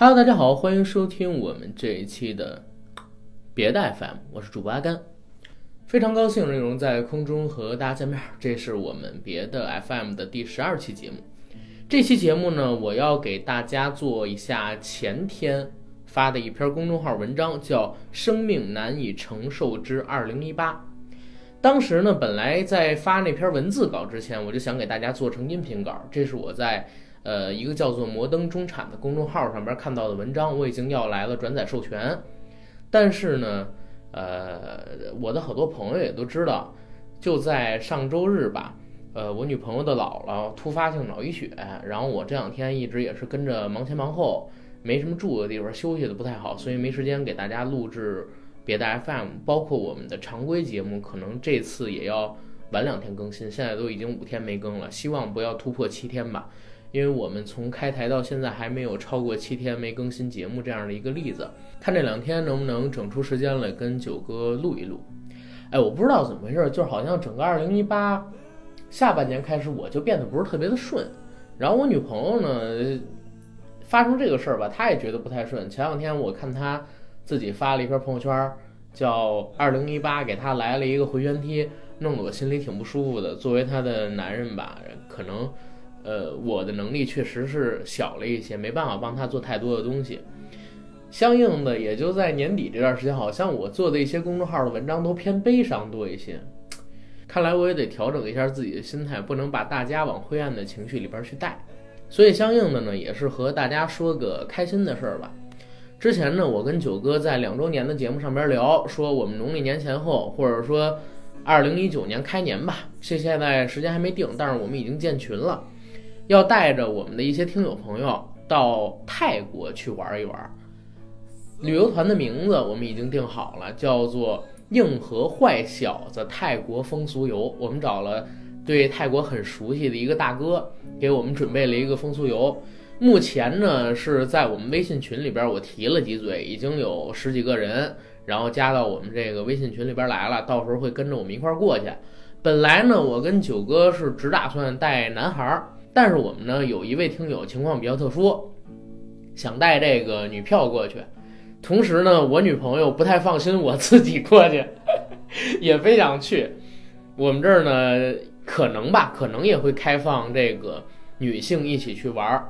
Hello，大家好，欢迎收听我们这一期的别的 FM，我是主播阿甘，非常高兴能荣在空中和大家见面。这是我们别的 FM 的第十二期节目。这期节目呢，我要给大家做一下前天发的一篇公众号文章，叫《生命难以承受之二零一八》。当时呢，本来在发那篇文字稿之前，我就想给大家做成音频稿，这是我在。呃，一个叫做“摩登中产”的公众号上边看到的文章，我已经要来了转载授权。但是呢，呃，我的好多朋友也都知道，就在上周日吧，呃，我女朋友的姥姥突发性脑溢血，然后我这两天一直也是跟着忙前忙后，没什么住的地方，休息的不太好，所以没时间给大家录制别的 FM，包括我们的常规节目，可能这次也要晚两天更新。现在都已经五天没更了，希望不要突破七天吧。因为我们从开台到现在还没有超过七天没更新节目这样的一个例子，看这两天能不能整出时间来跟九哥录一录。哎，我不知道怎么回事，就是好像整个二零一八下半年开始我就变得不是特别的顺，然后我女朋友呢发生这个事儿吧，她也觉得不太顺。前两天我看她自己发了一篇朋友圈，叫二零一八给她来了一个回旋踢，弄得我心里挺不舒服的。作为她的男人吧，可能。呃，我的能力确实是小了一些，没办法帮他做太多的东西。相应的，也就在年底这段时间，好像我做的一些公众号的文章都偏悲伤多一些。看来我也得调整一下自己的心态，不能把大家往灰暗的情绪里边去带。所以，相应的呢，也是和大家说个开心的事儿吧。之前呢，我跟九哥在两周年的节目上边聊，说我们农历年前后，或者说二零一九年开年吧，这现在时间还没定，但是我们已经建群了。要带着我们的一些听友朋友到泰国去玩一玩，旅游团的名字我们已经定好了，叫做“硬核坏小子泰国风俗游”。我们找了对泰国很熟悉的一个大哥，给我们准备了一个风俗游。目前呢是在我们微信群里边，我提了几嘴，已经有十几个人，然后加到我们这个微信群里边来了。到时候会跟着我们一块儿过去。本来呢，我跟九哥是只打算带男孩儿。但是我们呢，有一位听友情况比较特殊，想带这个女票过去，同时呢，我女朋友不太放心我自己过去，也非想去。我们这儿呢，可能吧，可能也会开放这个女性一起去玩儿。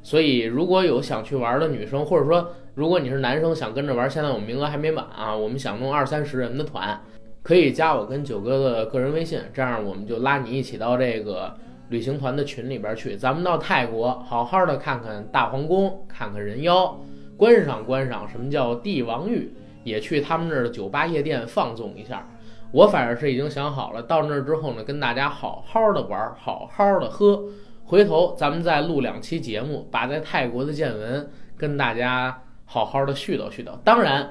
所以如果有想去玩的女生，或者说如果你是男生想跟着玩，现在我们名额还没满啊，我们想弄二三十人的团，可以加我跟九哥的个人微信，这样我们就拉你一起到这个。旅行团的群里边去，咱们到泰国好好的看看大皇宫，看看人妖，观赏观赏什么叫帝王浴，也去他们那儿的酒吧夜店放纵一下。我反正是已经想好了，到那儿之后呢，跟大家好好的玩，好好的喝。回头咱们再录两期节目，把在泰国的见闻跟大家好好的絮叨絮叨。当然，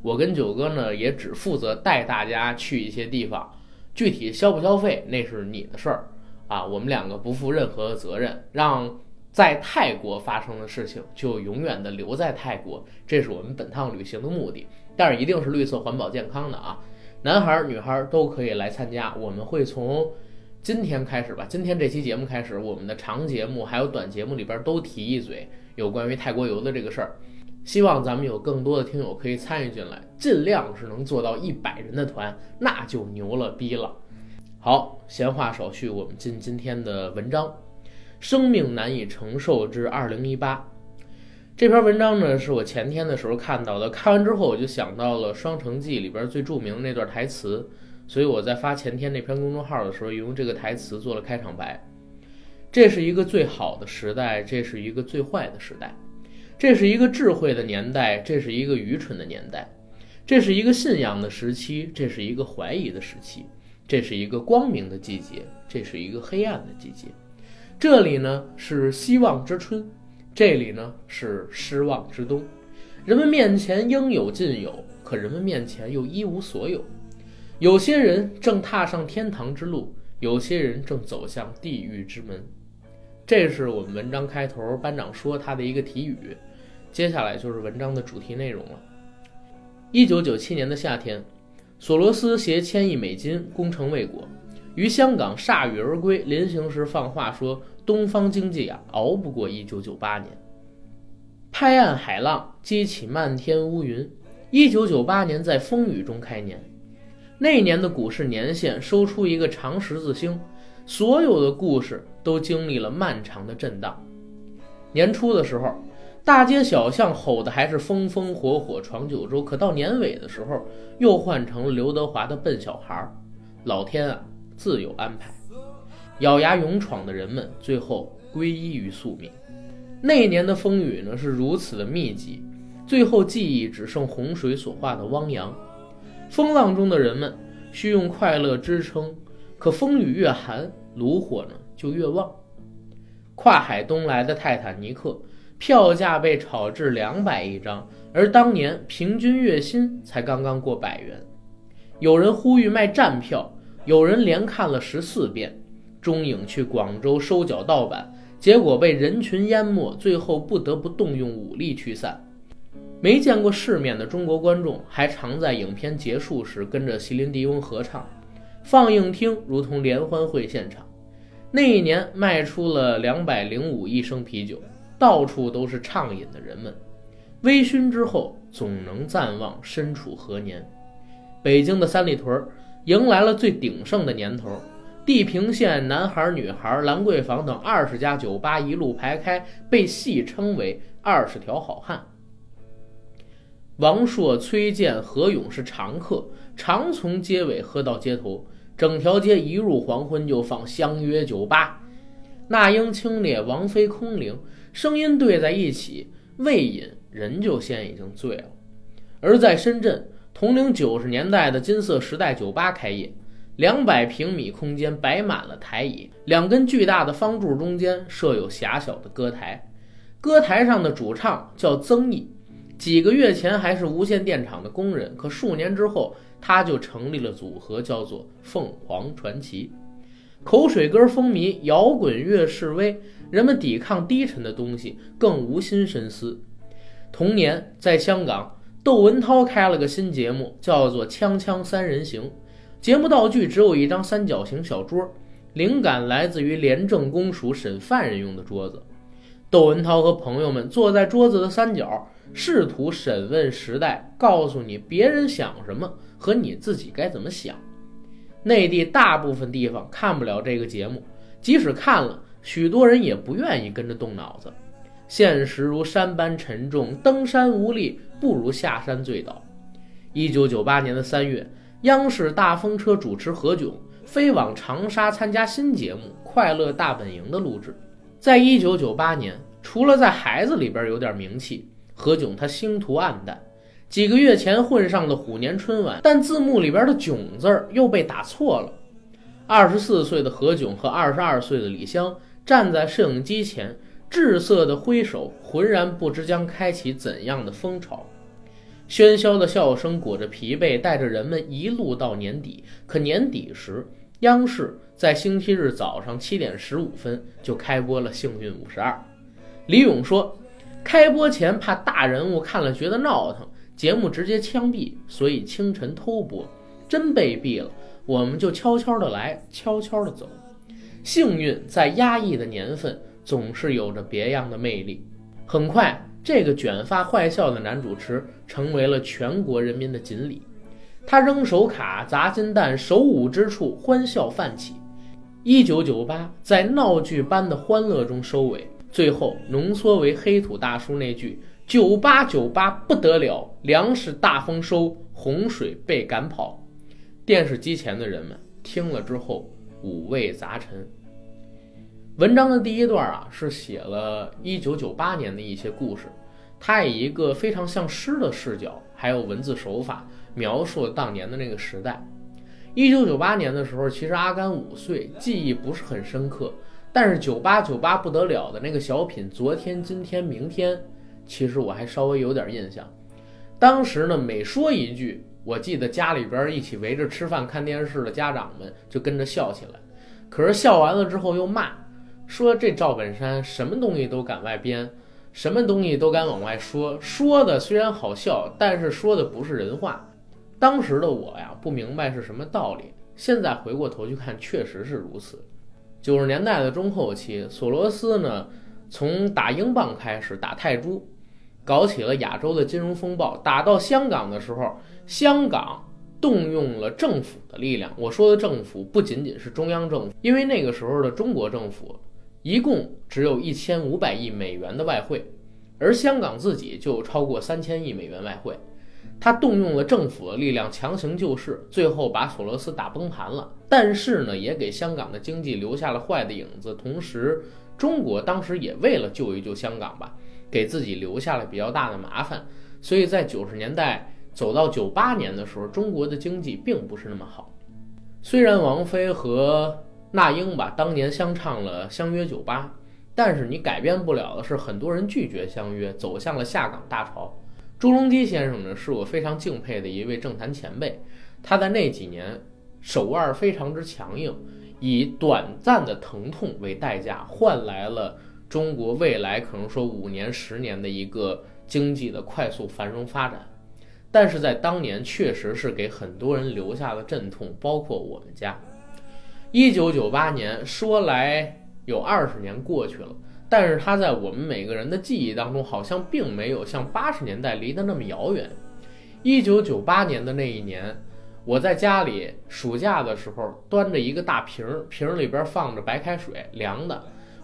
我跟九哥呢也只负责带大家去一些地方，具体消不消费那是你的事儿。啊，我们两个不负任何的责任，让在泰国发生的事情就永远的留在泰国，这是我们本趟旅行的目的。但是一定是绿色环保健康的啊，男孩女孩都可以来参加。我们会从今天开始吧，今天这期节目开始，我们的长节目还有短节目里边都提一嘴有关于泰国游的这个事儿。希望咱们有更多的听友可以参与进来，尽量是能做到一百人的团，那就牛了逼了。好，闲话少叙，我们进今天的文章。生命难以承受之二零一八这篇文章呢，是我前天的时候看到的。看完之后，我就想到了《双城记》里边最著名的那段台词，所以我在发前天那篇公众号的时候，用这个台词做了开场白。这是一个最好的时代，这是一个最坏的时代；这是一个智慧的年代，这是一个愚蠢的年代；这是一个信仰的时期，这是一个怀疑的时期。这是一个光明的季节，这是一个黑暗的季节。这里呢是希望之春，这里呢是失望之冬。人们面前应有尽有，可人们面前又一无所有。有些人正踏上天堂之路，有些人正走向地狱之门。这是我们文章开头班长说他的一个题语，接下来就是文章的主题内容了。一九九七年的夏天。索罗斯携千亿美金攻城未果，于香港铩羽而归。临行时放话说：“东方经济啊，熬不过一九九八年。”拍岸海浪，激起漫天乌云。一九九八年在风雨中开年，那年的股市年线收出一个长十字星，所有的故事都经历了漫长的震荡。年初的时候，大街小巷吼的还是风风火火闯九州，可到年尾的时候，又换成了刘德华的笨小孩儿。老天啊，自有安排。咬牙勇闯的人们，最后归依于宿命。那年的风雨呢，是如此的密集，最后记忆只剩洪水所化的汪洋。风浪中的人们需用快乐支撑，可风雨越寒，炉火呢就越旺。跨海东来的泰坦尼克，票价被炒至两百一张，而当年平均月薪才刚刚过百元。有人呼吁卖站票，有人连看了十四遍。中影去广州收缴盗版。结果被人群淹没，最后不得不动用武力驱散。没见过世面的中国观众还常在影片结束时跟着席琳迪翁合唱，放映厅如同联欢会现场。那一年卖出了两百零五亿升啤酒，到处都是畅饮的人们。微醺之后，总能暂忘身处何年。北京的三里屯迎来了最鼎盛的年头。地平线男孩、女孩、兰桂坊等二十家酒吧一路排开，被戏称为“二十条好汉”。王朔、崔健、何勇是常客，常从街尾喝到街头。整条街一入黄昏就放《相约酒吧》，那英清冽，王菲空灵，声音对在一起，未饮人就先已经醉了。而在深圳，同龄九十年代的金色时代酒吧开业。两百平米空间摆满了台椅，两根巨大的方柱中间设有狭小的歌台，歌台上的主唱叫曾毅，几个月前还是无线电厂的工人，可数年之后他就成立了组合，叫做凤凰传奇。口水歌风靡，摇滚乐示威，人们抵抗低沉的东西，更无心深思。同年，在香港，窦文涛开了个新节目，叫做《锵锵三人行》。节目道具只有一张三角形小桌，灵感来自于廉政公署审犯人用的桌子。窦文涛和朋友们坐在桌子的三角，试图审问时代，告诉你别人想什么和你自己该怎么想。内地大部分地方看不了这个节目，即使看了，许多人也不愿意跟着动脑子。现实如山般沉重，登山无力，不如下山醉倒。一九九八年的三月。央视大风车主持何炅飞往长沙参加新节目《快乐大本营》的录制。在一九九八年，除了在孩子里边有点名气，何炅他星途黯淡。几个月前混上了虎年春晚，但字幕里边的“囧”字又被打错了。二十四岁的何炅和二十二岁的李湘站在摄影机前，滞涩的挥手，浑然不知将开启怎样的风潮。喧嚣的笑声裹着疲惫，带着人们一路到年底。可年底时，央视在星期日早上七点十五分就开播了《幸运五十二》。李咏说，开播前怕大人物看了觉得闹腾，节目直接枪毙，所以清晨偷播。真被毙了，我们就悄悄的来，悄悄的走。幸运在压抑的年份，总是有着别样的魅力。很快。这个卷发坏笑的男主持成为了全国人民的锦鲤，他扔手卡砸金蛋，手舞之处欢笑泛起。一九九八在闹剧般的欢乐中收尾，最后浓缩为黑土大叔那句：“九八九八不得了，粮食大丰收，洪水被赶跑。”电视机前的人们听了之后五味杂陈。文章的第一段啊，是写了一九九八年的一些故事，他以一个非常像诗的视角，还有文字手法，描述了当年的那个时代。一九九八年的时候，其实阿甘五岁，记忆不是很深刻，但是九八九八不得了的那个小品，昨天、今天、明天，其实我还稍微有点印象。当时呢，每说一句，我记得家里边一起围着吃饭看电视的家长们就跟着笑起来，可是笑完了之后又骂。说这赵本山什么东西都敢外编，什么东西都敢往外说，说的虽然好笑，但是说的不是人话。当时的我呀，不明白是什么道理。现在回过头去看，确实是如此。九十年代的中后期，索罗斯呢，从打英镑开始打泰铢，搞起了亚洲的金融风暴。打到香港的时候，香港动用了政府的力量。我说的政府不仅仅是中央政府，因为那个时候的中国政府一共只有一千五百亿美元的外汇，而香港自己就超过三千亿美元外汇。他动用了政府的力量强行救市，最后把索罗斯打崩盘了。但是呢，也给香港的经济留下了坏的影子。同时，中国当时也为了救一救香港吧，给自己留下了比较大的麻烦。所以在九十年代走到九八年的时候，中国的经济并不是那么好。虽然王菲和那英吧当年相唱了《相约九八》，但是你改变不了的是，很多人拒绝相约，走向了下岗大潮。朱镕基先生呢，是我非常敬佩的一位政坛前辈。他在那几年手腕非常之强硬，以短暂的疼痛为代价，换来了中国未来可能说五年、十年的一个经济的快速繁荣发展。但是在当年，确实是给很多人留下了阵痛，包括我们家。一九九八年说来有二十年过去了。但是它在我们每个人的记忆当中，好像并没有像八十年代离得那么遥远。一九九八年的那一年，我在家里暑假的时候，端着一个大瓶儿，瓶儿里边放着白开水，凉的。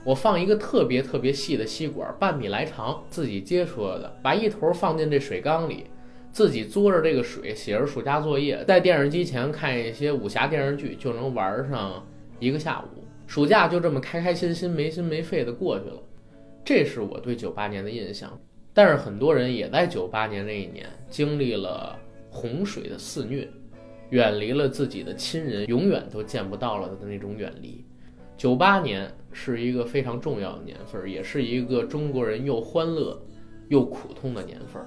我放一个特别特别细的吸管，半米来长，自己接出来的，把一头放进这水缸里，自己嘬着这个水，写着暑假作业，在电视机前看一些武侠电视剧，就能玩上一个下午。暑假就这么开开心心、没心没肺的过去了，这是我对九八年的印象。但是很多人也在九八年那一年经历了洪水的肆虐，远离了自己的亲人，永远都见不到了的那种远离。九八年是一个非常重要的年份，也是一个中国人又欢乐又苦痛的年份。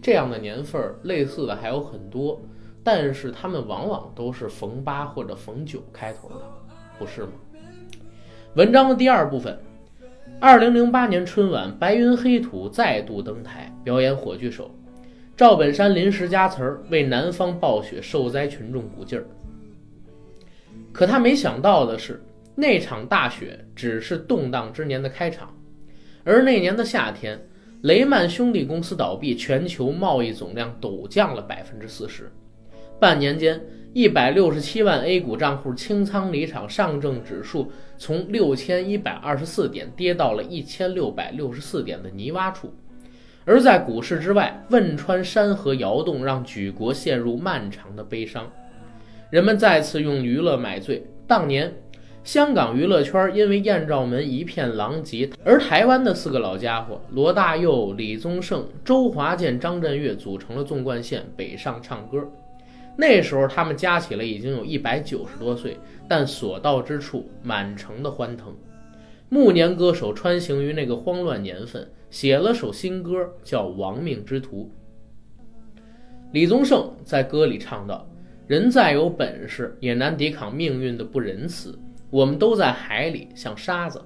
这样的年份类似的还有很多，但是他们往往都是逢八或者逢九开头的，不是吗？文章的第二部分，二零零八年春晚，白云黑土再度登台表演火炬手，赵本山临时加词儿为南方暴雪受灾群众鼓劲儿。可他没想到的是，那场大雪只是动荡之年的开场，而那年的夏天，雷曼兄弟公司倒闭，全球贸易总量陡降了百分之四十，半年间。一百六十七万 A 股账户清仓离场，上证指数从六千一百二十四点跌到了一千六百六十四点的泥洼处。而在股市之外，汶川山河摇动，让举国陷入漫长的悲伤。人们再次用娱乐买醉。当年，香港娱乐圈因为艳照门一片狼藉，而台湾的四个老家伙罗大佑、李宗盛、周华健、张震岳组成了纵贯线，北上唱歌。那时候他们加起来已经有一百九十多岁，但所到之处满城的欢腾。暮年歌手穿行于那个慌乱年份，写了首新歌，叫《亡命之徒》。李宗盛在歌里唱道：“人再有本事，也难抵抗命运的不仁慈。我们都在海里，像沙子，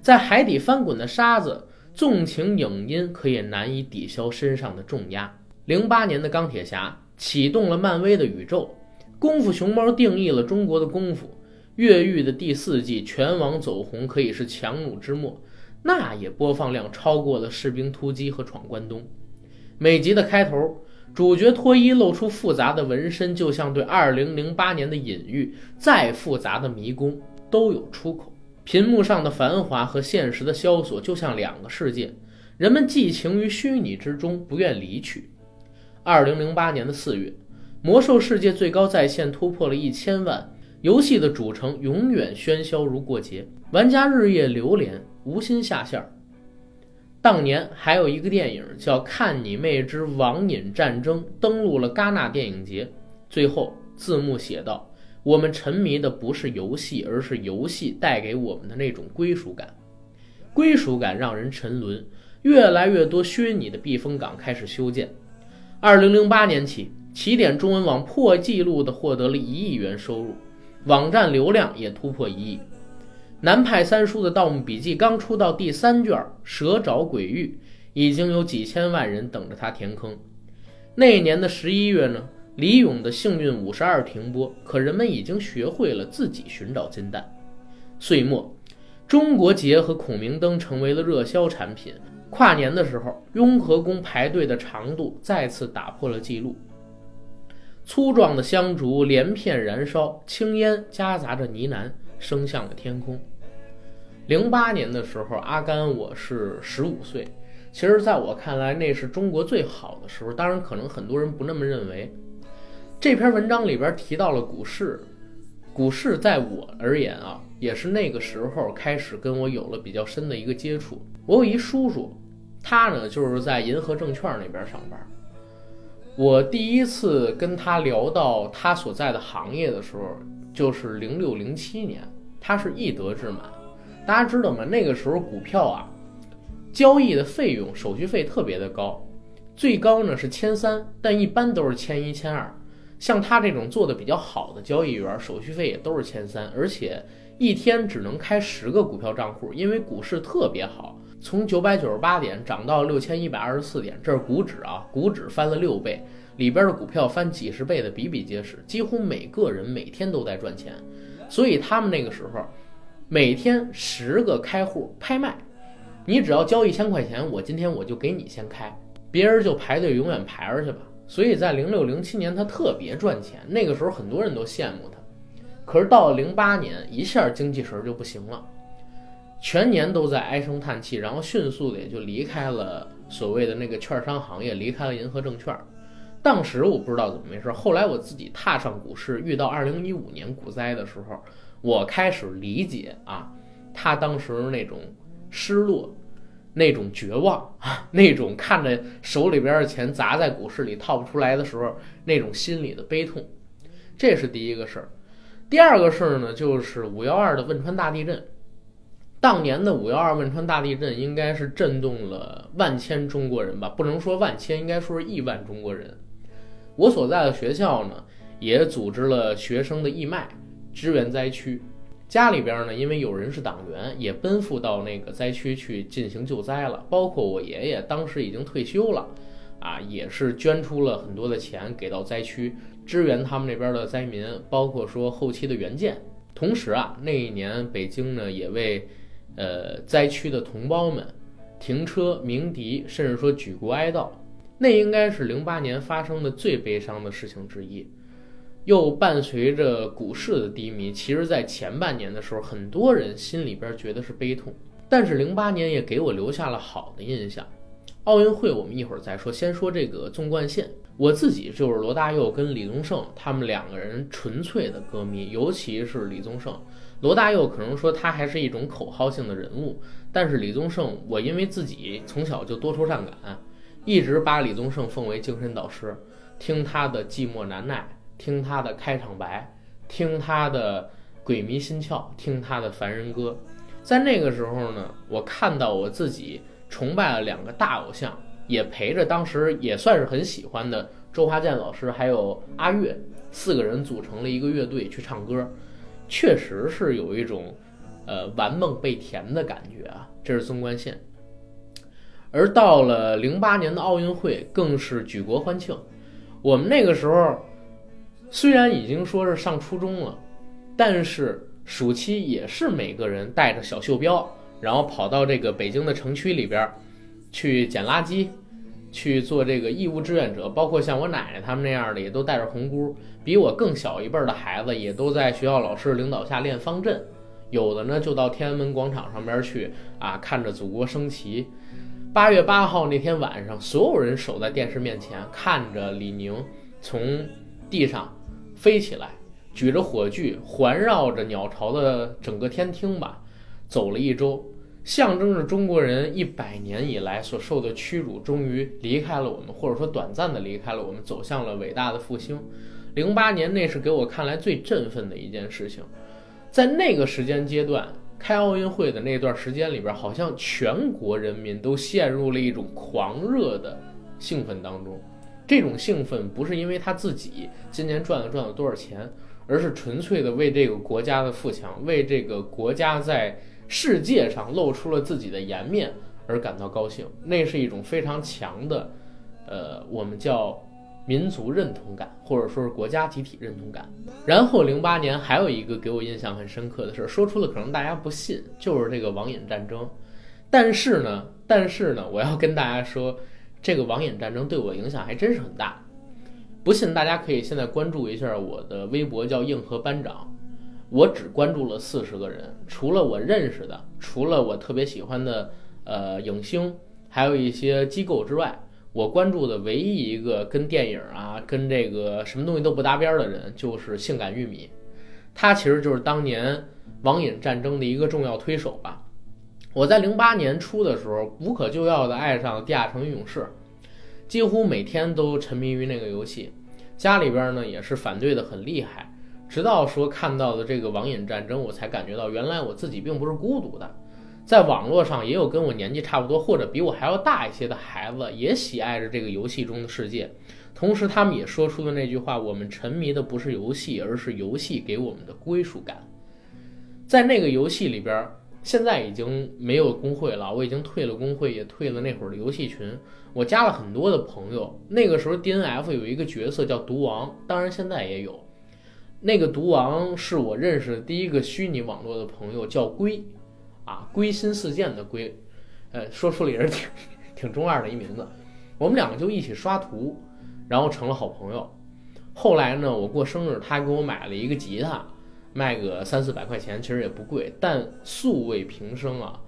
在海底翻滚的沙子，纵情影音，可也难以抵消身上的重压。”零八年的钢铁侠。启动了漫威的宇宙，功夫熊猫定义了中国的功夫。越狱的第四季全网走红，可以是强弩之末，那也播放量超过了士兵突击和闯关东。每集的开头，主角脱衣露出复杂的纹身，就像对二零零八年的隐喻。再复杂的迷宫都有出口。屏幕上的繁华和现实的萧索，就像两个世界，人们寄情于虚拟之中，不愿离去。二零零八年的四月，《魔兽世界》最高在线突破了一千万，游戏的主城永远喧嚣如过节，玩家日夜流连，无心下线。当年还有一个电影叫《看你妹之网瘾战争》，登陆了戛纳电影节。最后字幕写道：“我们沉迷的不是游戏，而是游戏带给我们的那种归属感。归属感让人沉沦，越来越多虚拟的避风港开始修建。”二零零八年起，起点中文网破纪录的获得了一亿元收入，网站流量也突破一亿。南派三叔的《盗墓笔记》刚出到第三卷《蛇爪鬼域》，已经有几千万人等着他填坑。那年的十一月呢，李咏的《幸运五十二》停播，可人们已经学会了自己寻找金蛋。岁末，中国结和孔明灯成为了热销产品。跨年的时候，雍和宫排队的长度再次打破了记录。粗壮的香烛连片燃烧，青烟夹杂着呢喃，升向了天空。零八年的时候，阿甘我是十五岁。其实，在我看来，那是中国最好的时候。当然，可能很多人不那么认为。这篇文章里边提到了股市，股市在我而言啊，也是那个时候开始跟我有了比较深的一个接触。我有一叔叔，他呢就是在银河证券那边上班。我第一次跟他聊到他所在的行业的时候，就是零六零七年，他是易德智满。大家知道吗？那个时候股票啊，交易的费用手续费特别的高，最高呢是千三，但一般都是千一千二。像他这种做的比较好的交易员，手续费也都是千三，而且一天只能开十个股票账户，因为股市特别好，从九百九十八点涨到六千一百二十四点，这是股指啊，股指翻了六倍，里边的股票翻几十倍的比比皆是，几乎每个人每天都在赚钱，所以他们那个时候每天十个开户拍卖，你只要交一千块钱，我今天我就给你先开，别人就排队永远排着去吧。所以在零六零七年，他特别赚钱。那个时候很多人都羡慕他。可是到了零八年，一下精气神就不行了，全年都在唉声叹气，然后迅速的也就离开了所谓的那个券商行业，离开了银河证券。当时我不知道怎么回事，后来我自己踏上股市，遇到二零一五年股灾的时候，我开始理解啊，他当时那种失落。那种绝望啊，那种看着手里边的钱砸在股市里套不出来的时候，那种心里的悲痛，这是第一个事儿。第二个事儿呢，就是五幺二的汶川大地震。当年的五幺二汶川大地震应该是震动了万千中国人吧？不能说万千，应该说是亿万中国人。我所在的学校呢，也组织了学生的义卖，支援灾区。家里边呢，因为有人是党员，也奔赴到那个灾区去进行救灾了。包括我爷爷，当时已经退休了，啊，也是捐出了很多的钱给到灾区，支援他们那边的灾民，包括说后期的援建。同时啊，那一年北京呢，也为，呃，灾区的同胞们停车鸣笛，甚至说举国哀悼。那应该是零八年发生的最悲伤的事情之一。又伴随着股市的低迷，其实，在前半年的时候，很多人心里边觉得是悲痛。但是，零八年也给我留下了好的印象。奥运会我们一会儿再说，先说这个纵贯线。我自己就是罗大佑跟李宗盛他们两个人纯粹的歌迷，尤其是李宗盛。罗大佑可能说他还是一种口号性的人物，但是李宗盛，我因为自己从小就多愁善感，一直把李宗盛奉为精神导师，听他的寂寞难耐。听他的开场白，听他的鬼迷心窍，听他的凡人歌，在那个时候呢，我看到我自己崇拜了两个大偶像，也陪着当时也算是很喜欢的周华健老师，还有阿岳，四个人组成了一个乐队去唱歌，确实是有一种呃玩梦被甜的感觉啊。这是纵观线，而到了零八年的奥运会，更是举国欢庆，我们那个时候。虽然已经说是上初中了，但是暑期也是每个人带着小袖标，然后跑到这个北京的城区里边，去捡垃圾，去做这个义务志愿者。包括像我奶奶他们那样的，也都带着红箍。比我更小一辈的孩子，也都在学校老师领导下练方阵。有的呢，就到天安门广场上边去啊，看着祖国升旗。八月八号那天晚上，所有人守在电视面前，看着李宁从地上。飞起来，举着火炬，环绕着鸟巢的整个天厅吧，走了一周，象征着中国人一百年以来所受的屈辱，终于离开了我们，或者说短暂的离开了我们，走向了伟大的复兴。零八年，那是给我看来最振奋的一件事情。在那个时间阶段，开奥运会的那段时间里边，好像全国人民都陷入了一种狂热的兴奋当中。这种兴奋不是因为他自己今年赚了赚了多少钱，而是纯粹的为这个国家的富强，为这个国家在世界上露出了自己的颜面而感到高兴。那是一种非常强的，呃，我们叫民族认同感，或者说是国家集体认同感。然后零八年还有一个给我印象很深刻的事，说出了可能大家不信，就是这个网瘾战争。但是呢，但是呢，我要跟大家说，这个网瘾战争对我影响还真是很大。不信，大家可以现在关注一下我的微博，叫硬核班长。我只关注了四十个人，除了我认识的，除了我特别喜欢的呃影星，还有一些机构之外，我关注的唯一一个跟电影啊、跟这个什么东西都不搭边的人，就是性感玉米。他其实就是当年网瘾战争的一个重要推手吧。我在零八年初的时候，无可救药地爱上了《地下城与勇士》，几乎每天都沉迷于那个游戏。家里边呢也是反对的很厉害。直到说看到了这个网瘾战争，我才感觉到原来我自己并不是孤独的，在网络上也有跟我年纪差不多或者比我还要大一些的孩子，也喜爱着这个游戏中的世界。同时，他们也说出了那句话：“我们沉迷的不是游戏，而是游戏给我们的归属感。”在那个游戏里边，现在已经没有工会了，我已经退了工会，也退了那会儿的游戏群。我加了很多的朋友。那个时候，DNF 有一个角色叫毒王，当然现在也有。那个毒王是我认识的第一个虚拟网络的朋友，叫龟，啊，龟心似箭的龟，呃，说出了也是挺挺中二的一名字。我们两个就一起刷图，然后成了好朋友。后来呢，我过生日，他给我买了一个吉他，卖个三四百块钱，其实也不贵，但素未平生啊。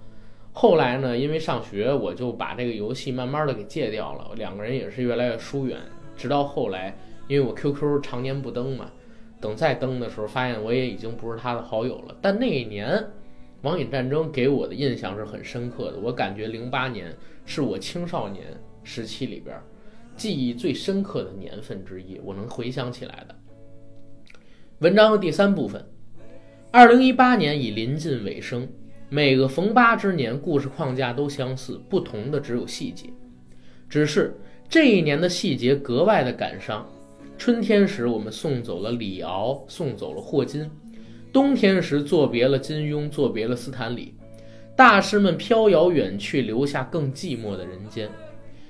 后来呢，因为上学，我就把这个游戏慢慢的给戒掉了，两个人也是越来越疏远。直到后来，因为我 QQ 常年不登嘛。等再登的时候，发现我也已经不是他的好友了。但那一年，网瘾战争给我的印象是很深刻的。我感觉零八年是我青少年时期里边记忆最深刻的年份之一，我能回想起来的。文章的第三部分，二零一八年已临近尾声，每个逢八之年，故事框架都相似，不同的只有细节。只是这一年的细节格外的感伤。春天时，我们送走了李敖，送走了霍金；冬天时，作别了金庸，作别了斯坦李。大师们飘摇远去，留下更寂寞的人间。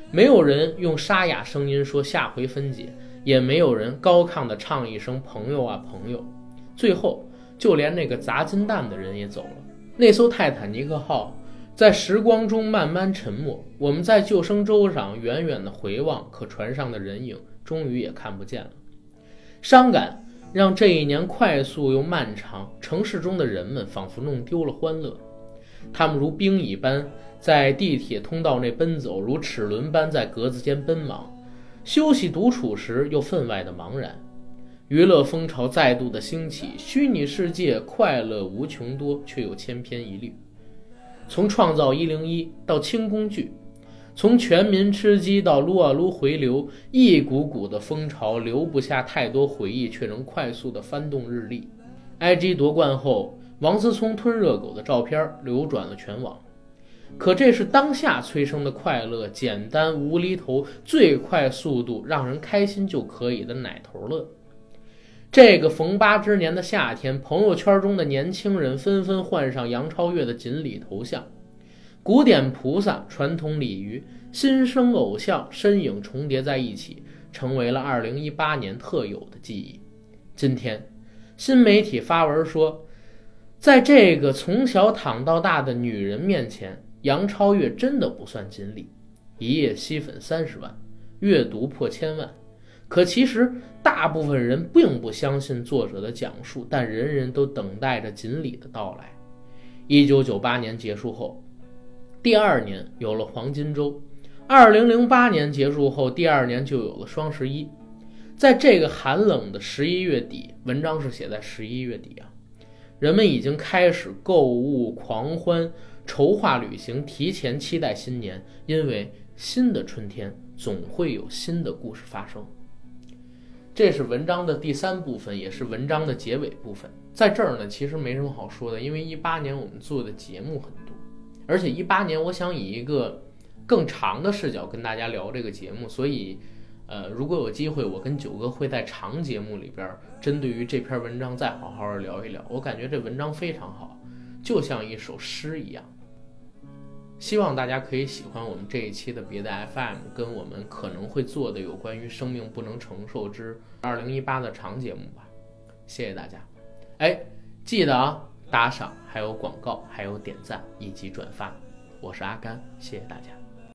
没有人用沙哑声音说下回分解，也没有人高亢地唱一声“朋友啊，朋友”。最后，就连那个砸金蛋的人也走了。那艘泰坦尼克号在时光中慢慢沉没。我们在救生舟上远远地回望，可船上的人影。终于也看不见了，伤感让这一年快速又漫长。城市中的人们仿佛弄丢了欢乐，他们如冰一般在地铁通道内奔走，如齿轮般在格子间奔忙。休息独处时又分外的茫然。娱乐风潮再度的兴起，虚拟世界快乐无穷多，却又千篇一律。从创造一零一到轻工具。从全民吃鸡到撸啊撸回流，一股股的风潮留不下太多回忆，却能快速的翻动日历。IG 夺冠后，王思聪吞热狗的照片流转了全网。可这是当下催生的快乐，简单无厘头，最快速度让人开心就可以的奶头乐。这个逢八之年的夏天，朋友圈中的年轻人纷纷换上杨超越的锦鲤头像。古典菩萨、传统鲤鱼、新生偶像身影重叠在一起，成为了2018年特有的记忆。今天，新媒体发文说，在这个从小躺到大的女人面前，杨超越真的不算锦鲤。一夜吸粉三十万，阅读破千万。可其实，大部分人并不相信作者的讲述，但人人都等待着锦鲤的到来。1998年结束后。第二年有了黄金周，二零零八年结束后，第二年就有了双十一。在这个寒冷的十一月底，文章是写在十一月底啊，人们已经开始购物狂欢，筹划旅行，提前期待新年，因为新的春天总会有新的故事发生。这是文章的第三部分，也是文章的结尾部分。在这儿呢，其实没什么好说的，因为一八年我们做的节目很多。而且一八年，我想以一个更长的视角跟大家聊这个节目，所以，呃，如果有机会，我跟九哥会在长节目里边针对于这篇文章再好好聊一聊。我感觉这文章非常好，就像一首诗一样。希望大家可以喜欢我们这一期的别的 FM，跟我们可能会做的有关于生命不能承受之二零一八的长节目吧。谢谢大家，哎，记得啊。打赏，还有广告，还有点赞以及转发，我是阿甘，谢谢大家。